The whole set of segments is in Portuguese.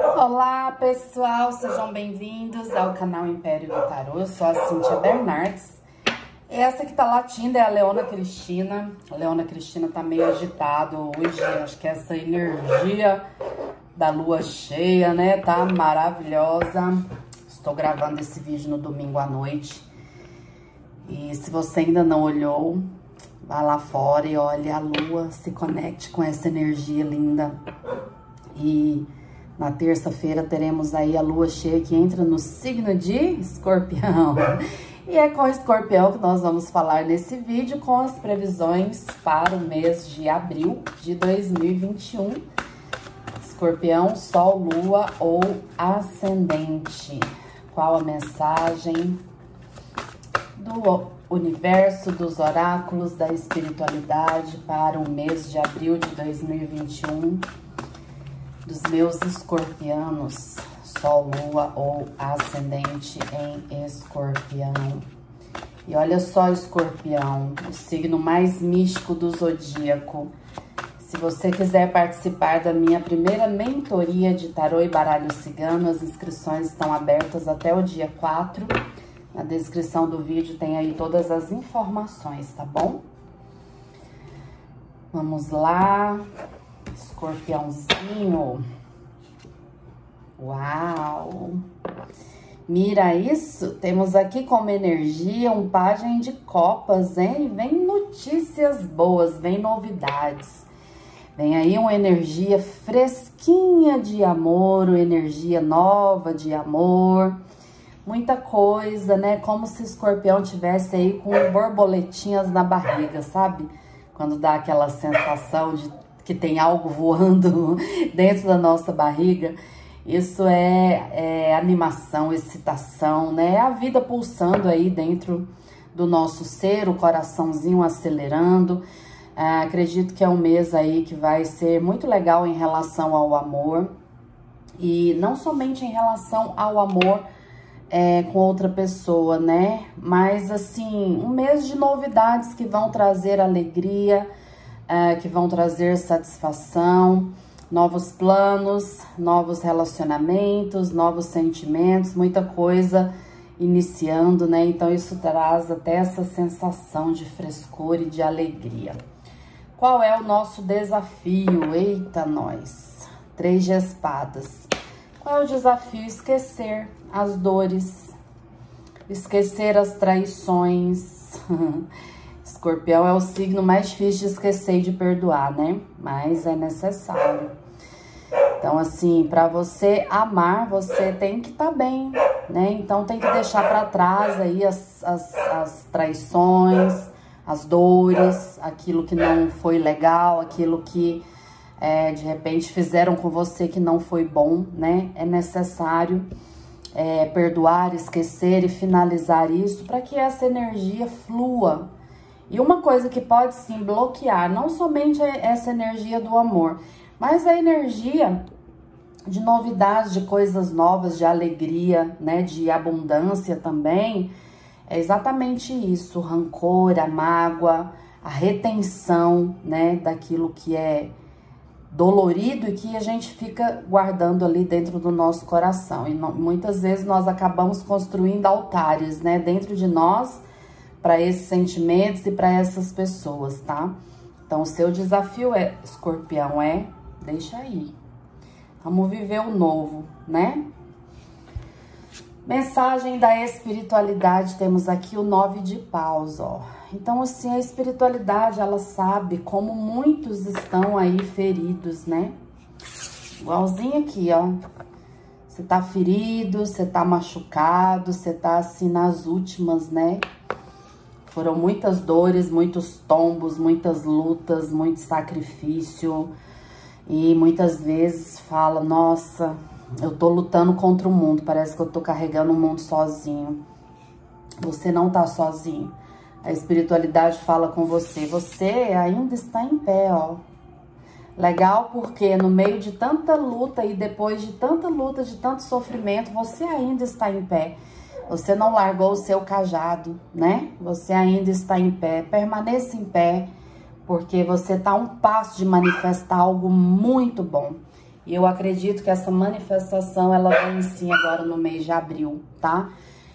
Olá pessoal, sejam bem-vindos ao canal Império do Tarô, eu sou a Cíntia Bernardes. Essa que tá latindo é a Leona Cristina, a Leona Cristina tá meio agitado hoje, acho que essa energia da lua cheia, né, tá maravilhosa. Estou gravando esse vídeo no domingo à noite. E se você ainda não olhou, vá lá fora e olhe a lua, se conecte com essa energia linda. E na terça-feira teremos aí a lua cheia que entra no signo de escorpião. E é com escorpião que nós vamos falar nesse vídeo com as previsões para o mês de abril de 2021. Escorpião, Sol, Lua ou Ascendente. Qual a mensagem do universo, dos oráculos, da espiritualidade para o mês de abril de 2021? Dos meus escorpianos, Sol, Lua ou Ascendente em Escorpião. E olha só, Escorpião, o signo mais místico do zodíaco. Se você quiser participar da minha primeira mentoria de tarô e baralho cigano, as inscrições estão abertas até o dia 4. Na descrição do vídeo tem aí todas as informações, tá bom? Vamos lá escorpiãozinho. Uau! Mira isso, temos aqui como energia um pajem de copas, hein? Vem notícias boas, vem novidades. Vem aí uma energia fresquinha de amor, uma energia nova de amor. Muita coisa, né? Como se o escorpião tivesse aí com borboletinhas na barriga, sabe? Quando dá aquela sensação de que tem algo voando dentro da nossa barriga. Isso é, é, animação, excitação, né? É a vida pulsando aí dentro do nosso ser, o coraçãozinho acelerando. É, acredito que é um mês aí que vai ser muito legal em relação ao amor. E não somente em relação ao amor é, com outra pessoa, né? Mas, assim, um mês de novidades que vão trazer alegria, é, que vão trazer satisfação, novos planos, novos relacionamentos, novos sentimentos, muita coisa iniciando, né? Então isso traz até essa sensação de frescor e de alegria. Qual é o nosso desafio? Eita, nós! Três de espadas. Qual é o desafio? Esquecer as dores, esquecer as traições, Escorpião é o signo mais difícil de esquecer e de perdoar, né? Mas é necessário. Então, assim, para você amar, você tem que estar tá bem, né? Então, tem que deixar para trás aí as, as, as traições, as dores, aquilo que não foi legal, aquilo que é, de repente fizeram com você que não foi bom, né? É necessário é, perdoar, esquecer e finalizar isso para que essa energia flua e uma coisa que pode sim bloquear não somente essa energia do amor, mas a energia de novidades, de coisas novas, de alegria, né, de abundância também, é exatamente isso, o rancor, a mágoa, a retenção, né, daquilo que é dolorido e que a gente fica guardando ali dentro do nosso coração. E muitas vezes nós acabamos construindo altares, né, dentro de nós para esses sentimentos e para essas pessoas, tá? Então, o seu desafio é, escorpião, é deixa aí. Vamos viver o novo, né? Mensagem da espiritualidade, temos aqui o nove de paus, ó. Então, assim, a espiritualidade, ela sabe como muitos estão aí feridos, né? Igualzinho aqui, ó. Você tá ferido, você tá machucado, você tá assim nas últimas, né? Foram muitas dores, muitos tombos, muitas lutas, muito sacrifício. E muitas vezes fala, nossa, eu tô lutando contra o mundo, parece que eu tô carregando o mundo sozinho. Você não tá sozinho. A espiritualidade fala com você, você ainda está em pé, ó. Legal porque no meio de tanta luta e depois de tanta luta, de tanto sofrimento, você ainda está em pé. Você não largou o seu cajado, né? Você ainda está em pé. Permaneça em pé, porque você está um passo de manifestar algo muito bom. E eu acredito que essa manifestação, ela vem sim agora no mês de abril, tá?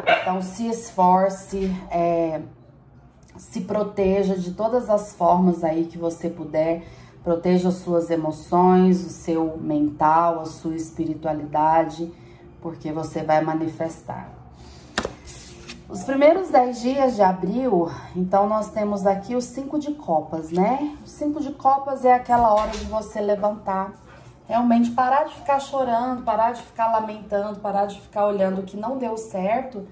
Então, se esforce, é, se proteja de todas as formas aí que você puder. Proteja as suas emoções, o seu mental, a sua espiritualidade, porque você vai manifestar. Os primeiros 10 dias de abril, então nós temos aqui os cinco de copas, né? O cinco de copas é aquela hora de você levantar, realmente parar de ficar chorando, parar de ficar lamentando, parar de ficar olhando o que não deu certo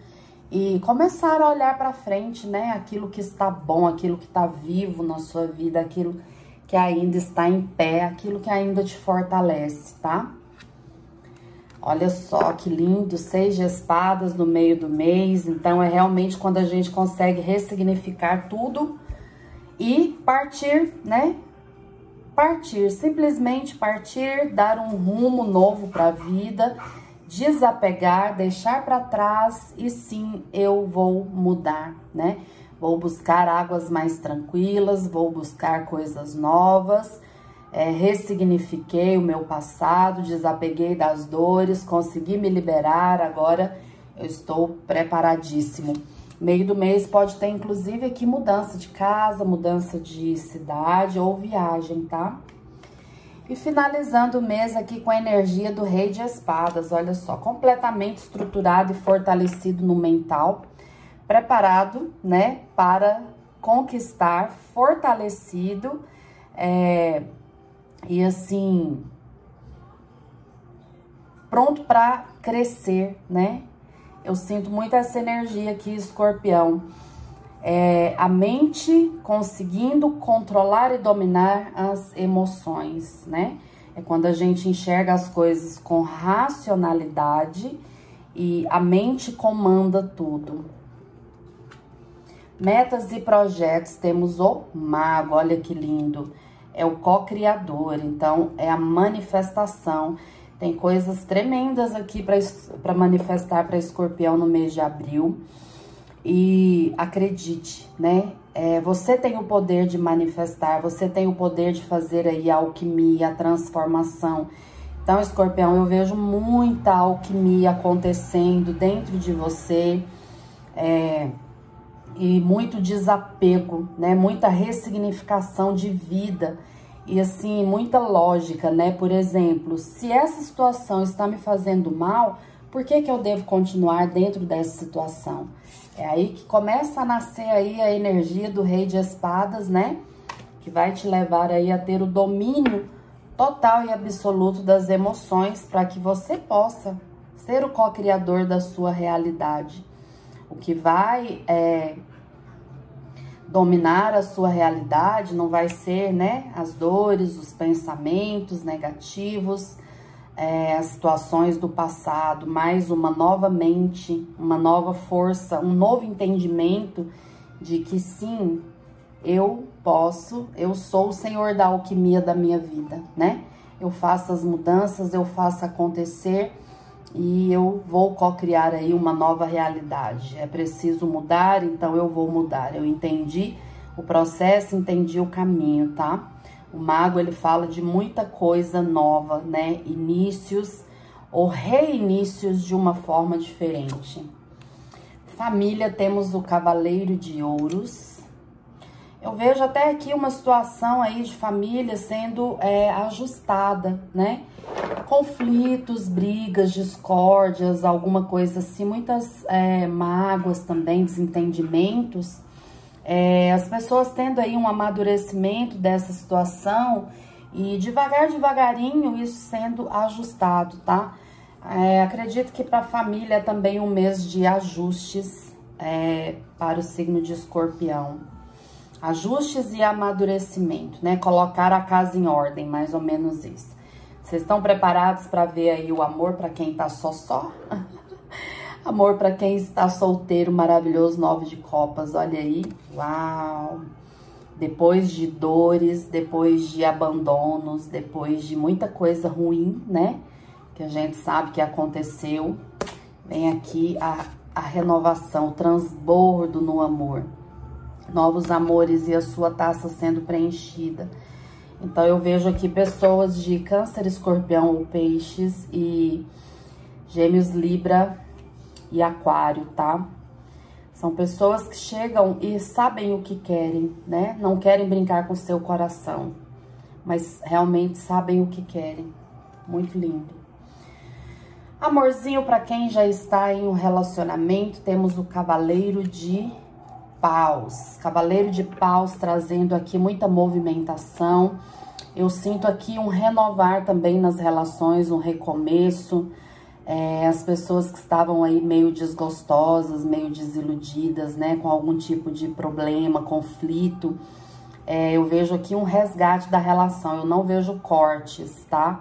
e começar a olhar para frente, né? Aquilo que está bom, aquilo que está vivo na sua vida, aquilo que ainda está em pé, aquilo que ainda te fortalece, tá? Olha só que lindo, seis de espadas no meio do mês. Então, é realmente quando a gente consegue ressignificar tudo e partir, né? Partir, simplesmente partir, dar um rumo novo para a vida, desapegar, deixar para trás e sim, eu vou mudar, né? Vou buscar águas mais tranquilas, vou buscar coisas novas, é, ressignifiquei o meu passado, desapeguei das dores, consegui me liberar, agora eu estou preparadíssimo. Meio do mês pode ter, inclusive, aqui mudança de casa, mudança de cidade ou viagem, tá? E finalizando o mês aqui com a energia do Rei de Espadas, olha só, completamente estruturado e fortalecido no mental, preparado, né, para conquistar, fortalecido, é, e assim, pronto para crescer, né? Eu sinto muito essa energia aqui, escorpião. É, a mente conseguindo controlar e dominar as emoções, né? É quando a gente enxerga as coisas com racionalidade e a mente comanda tudo. Metas e projetos, temos o mago, olha que lindo. É o co-criador, então é a manifestação tem coisas tremendas aqui para manifestar para escorpião no mês de abril. E acredite, né? É, você tem o poder de manifestar, você tem o poder de fazer aí a alquimia, a transformação. Então, escorpião, eu vejo muita alquimia acontecendo dentro de você. É, e muito desapego, né? Muita ressignificação de vida e assim, muita lógica, né? Por exemplo, se essa situação está me fazendo mal, por que que eu devo continuar dentro dessa situação? É aí que começa a nascer aí a energia do rei de espadas, né? Que vai te levar aí a ter o domínio total e absoluto das emoções para que você possa ser o co-criador da sua realidade. O que vai é, dominar a sua realidade não vai ser, né, as dores, os pensamentos negativos, é, as situações do passado, mas uma nova mente, uma nova força, um novo entendimento de que sim, eu posso, eu sou o senhor da alquimia da minha vida, né? Eu faço as mudanças, eu faço acontecer e eu vou co-criar aí uma nova realidade. É preciso mudar, então eu vou mudar. Eu entendi o processo, entendi o caminho, tá? O mago, ele fala de muita coisa nova, né? Inícios ou reinícios de uma forma diferente. Família, temos o Cavaleiro de Ouros. Eu vejo até aqui uma situação aí de família sendo é, ajustada, né? conflitos, brigas, discórdias, alguma coisa assim, muitas é, mágoas também, desentendimentos. É, as pessoas tendo aí um amadurecimento dessa situação e devagar, devagarinho isso sendo ajustado, tá? É, acredito que para a família é também um mês de ajustes é, para o signo de escorpião. Ajustes e amadurecimento, né? Colocar a casa em ordem, mais ou menos isso. Vocês estão preparados para ver aí o amor para quem tá só só? amor para quem está solteiro, maravilhoso, nove de copas, olha aí. Uau! Depois de dores, depois de abandonos, depois de muita coisa ruim, né? Que a gente sabe que aconteceu. Vem aqui a, a renovação, o transbordo no amor. Novos amores e a sua taça sendo preenchida Então, eu vejo aqui pessoas de câncer, escorpião ou peixes e gêmeos, libra e aquário, tá? São pessoas que chegam e sabem o que querem, né? Não querem brincar com seu coração, mas realmente sabem o que querem. Muito lindo. Amorzinho para quem já está em um relacionamento, temos o Cavaleiro de Paus. Cavaleiro de Paus trazendo aqui muita movimentação. Eu sinto aqui um renovar também nas relações, um recomeço é, as pessoas que estavam aí meio desgostosas, meio desiludidas, né, com algum tipo de problema, conflito, é, eu vejo aqui um resgate da relação, eu não vejo cortes, tá?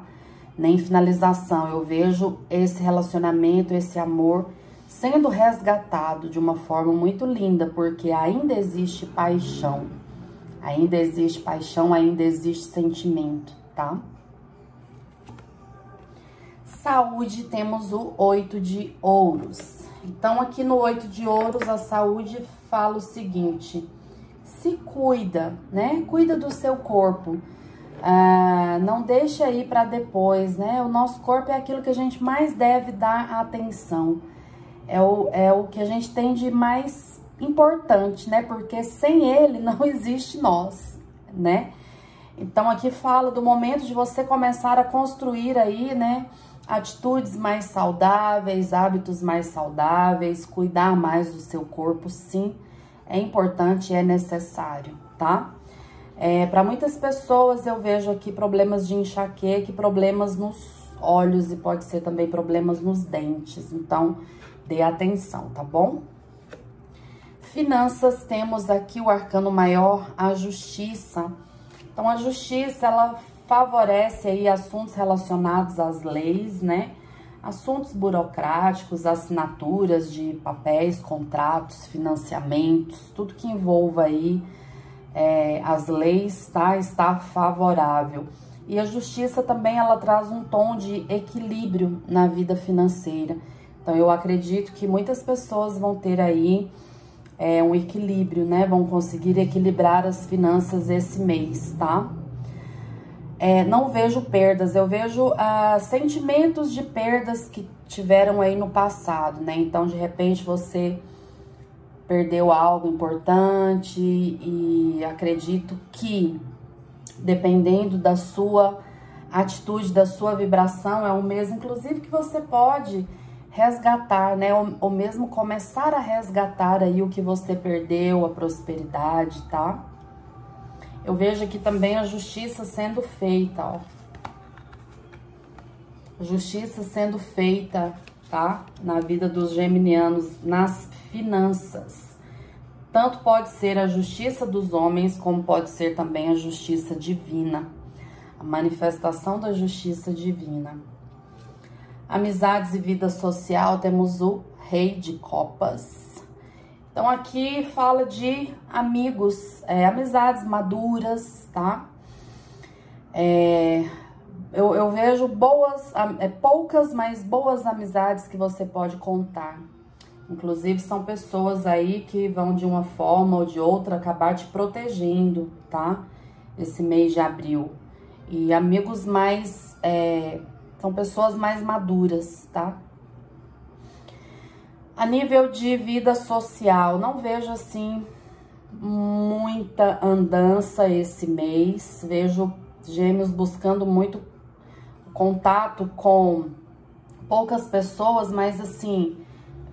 Nem finalização, eu vejo esse relacionamento, esse amor sendo resgatado de uma forma muito linda, porque ainda existe paixão, ainda existe paixão, ainda existe sentimento, tá? Saúde, temos o oito de ouros. Então, aqui no oito de ouros, a saúde fala o seguinte: se cuida, né? Cuida do seu corpo. Ah, não deixa aí para depois, né? O nosso corpo é aquilo que a gente mais deve dar atenção. É o, é o que a gente tem de mais importante, né? Porque sem ele não existe nós, né? Então aqui fala do momento de você começar a construir aí, né? atitudes mais saudáveis, hábitos mais saudáveis, cuidar mais do seu corpo, sim, é importante é necessário, tá? É, Para muitas pessoas eu vejo aqui problemas de enxaqueca problemas nos olhos e pode ser também problemas nos dentes, então dê atenção, tá bom? Finanças, temos aqui o arcano maior, a justiça. Então, a justiça, ela favorece aí assuntos relacionados às leis, né? Assuntos burocráticos, assinaturas de papéis, contratos, financiamentos, tudo que envolva aí é, as leis, tá? Está favorável. E a justiça também, ela traz um tom de equilíbrio na vida financeira. Então, eu acredito que muitas pessoas vão ter aí é, um equilíbrio, né? Vão conseguir equilibrar as finanças esse mês, tá? é, não vejo perdas, eu vejo ah, sentimentos de perdas que tiveram aí no passado, né? Então, de repente, você perdeu algo importante e acredito que, dependendo da sua atitude, da sua vibração, é o mesmo, inclusive, que você pode resgatar, né? Ou, ou mesmo começar a resgatar aí o que você perdeu, a prosperidade, tá? Eu vejo aqui também a justiça sendo feita, ó. Justiça sendo feita, tá? Na vida dos geminianos, nas finanças. Tanto pode ser a justiça dos homens, como pode ser também a justiça divina. A manifestação da justiça divina. Amizades e vida social, temos o Rei de Copas. Então, aqui fala de amigos, é, amizades maduras, tá? É, eu, eu, vejo boas, é, poucas, mas boas amizades que você pode contar. Inclusive, são pessoas aí que vão de uma forma ou de outra acabar te protegendo, tá? Esse mês de abril. E amigos mais, é, são pessoas mais maduras, tá? A nível de vida social, não vejo assim muita andança esse mês. Vejo gêmeos buscando muito contato com poucas pessoas, mas assim,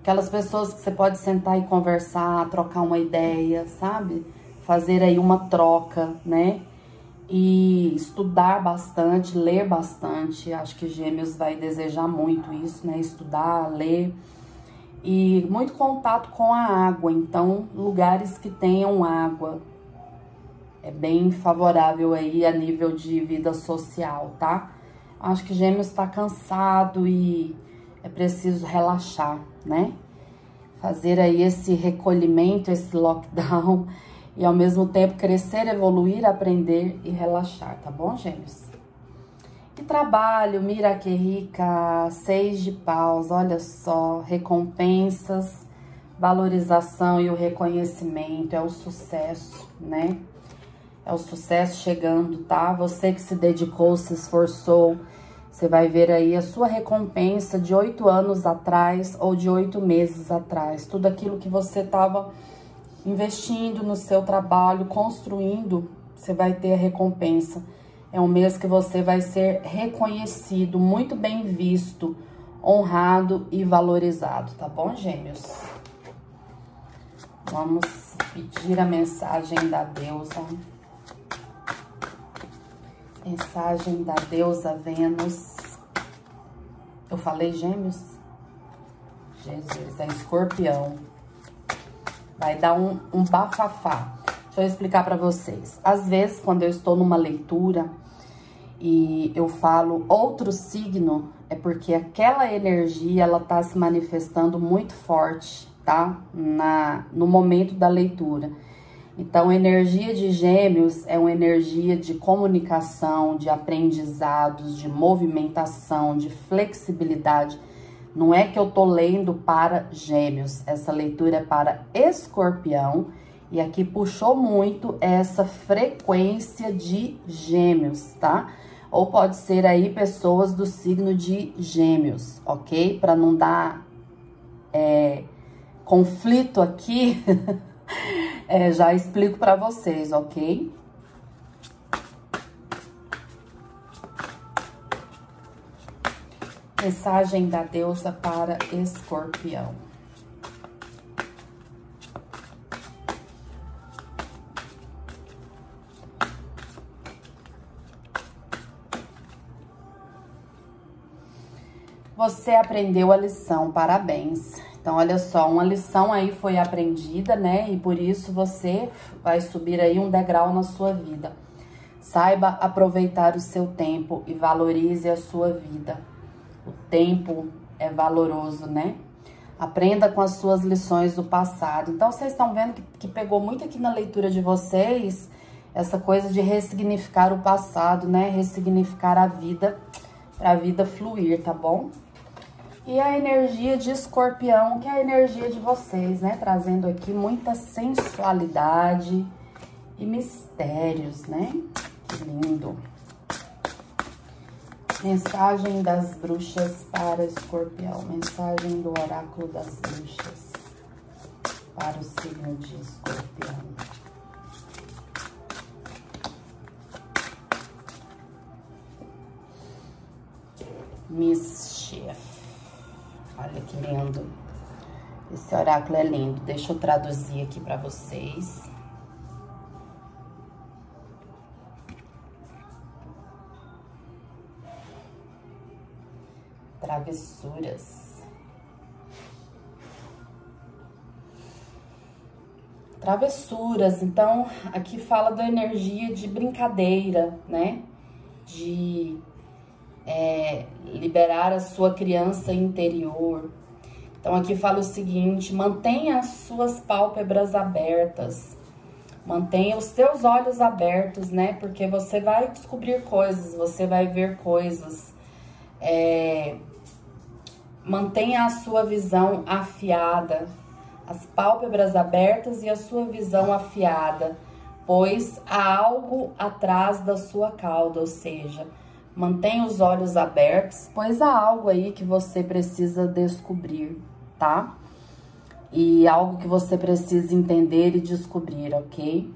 aquelas pessoas que você pode sentar e conversar, trocar uma ideia, sabe? Fazer aí uma troca, né? E estudar bastante, ler bastante. Acho que Gêmeos vai desejar muito isso, né? Estudar, ler e muito contato com a água, então lugares que tenham água é bem favorável aí a nível de vida social, tá? Acho que Gêmeos está cansado e é preciso relaxar, né? Fazer aí esse recolhimento, esse lockdown e ao mesmo tempo crescer, evoluir, aprender e relaxar, tá bom, Gêmeos? Que trabalho, mira que rica, seis de paus, olha só, recompensas, valorização e o reconhecimento, é o sucesso, né? É o sucesso chegando, tá? Você que se dedicou, se esforçou, você vai ver aí a sua recompensa de oito anos atrás ou de oito meses atrás. Tudo aquilo que você estava investindo no seu trabalho, construindo, você vai ter a recompensa. É um mês que você vai ser reconhecido, muito bem visto, honrado e valorizado, tá bom, gêmeos? Vamos pedir a mensagem da deusa. Mensagem da deusa Vênus. Eu falei gêmeos? Jesus, é escorpião. Vai dar um, um bafafá. Deixa eu explicar para vocês. Às vezes, quando eu estou numa leitura e eu falo outro signo, é porque aquela energia, ela tá se manifestando muito forte, tá? Na, no momento da leitura. Então, energia de gêmeos é uma energia de comunicação, de aprendizados, de movimentação, de flexibilidade. Não é que eu tô lendo para gêmeos, essa leitura é para escorpião. E aqui puxou muito essa frequência de gêmeos, tá? Ou pode ser aí pessoas do signo de gêmeos, ok? Para não dar é, conflito aqui, é, já explico para vocês, ok? Mensagem da deusa para escorpião. Você aprendeu a lição, parabéns. Então, olha só, uma lição aí foi aprendida, né? E por isso você vai subir aí um degrau na sua vida. Saiba aproveitar o seu tempo e valorize a sua vida. O tempo é valoroso, né? Aprenda com as suas lições do passado. Então, vocês estão vendo que, que pegou muito aqui na leitura de vocês essa coisa de ressignificar o passado, né? Ressignificar a vida para a vida fluir, tá bom? E a energia de escorpião, que é a energia de vocês, né? Trazendo aqui muita sensualidade e mistérios, né? Que lindo. Mensagem das bruxas para escorpião. Mensagem do oráculo das bruxas para o signo de escorpião. Mischief. Olha que lindo. Esse oráculo é lindo. Deixa eu traduzir aqui para vocês. Travessuras. Travessuras. Então, aqui fala da energia de brincadeira, né? De é, liberar a sua criança interior. Então, aqui fala o seguinte: mantenha as suas pálpebras abertas, mantenha os teus olhos abertos, né? Porque você vai descobrir coisas, você vai ver coisas. É, mantenha a sua visão afiada, as pálpebras abertas e a sua visão afiada, pois há algo atrás da sua cauda, ou seja, Mantenha os olhos abertos, pois há algo aí que você precisa descobrir, tá? E algo que você precisa entender e descobrir, ok?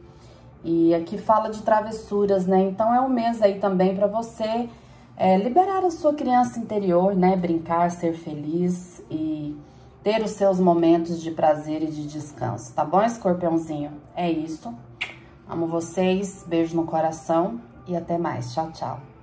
E aqui fala de travessuras, né? Então é um mês aí também para você é, liberar a sua criança interior, né? Brincar, ser feliz e ter os seus momentos de prazer e de descanso, tá bom, escorpiãozinho? É isso. Amo vocês, beijo no coração e até mais. Tchau, tchau.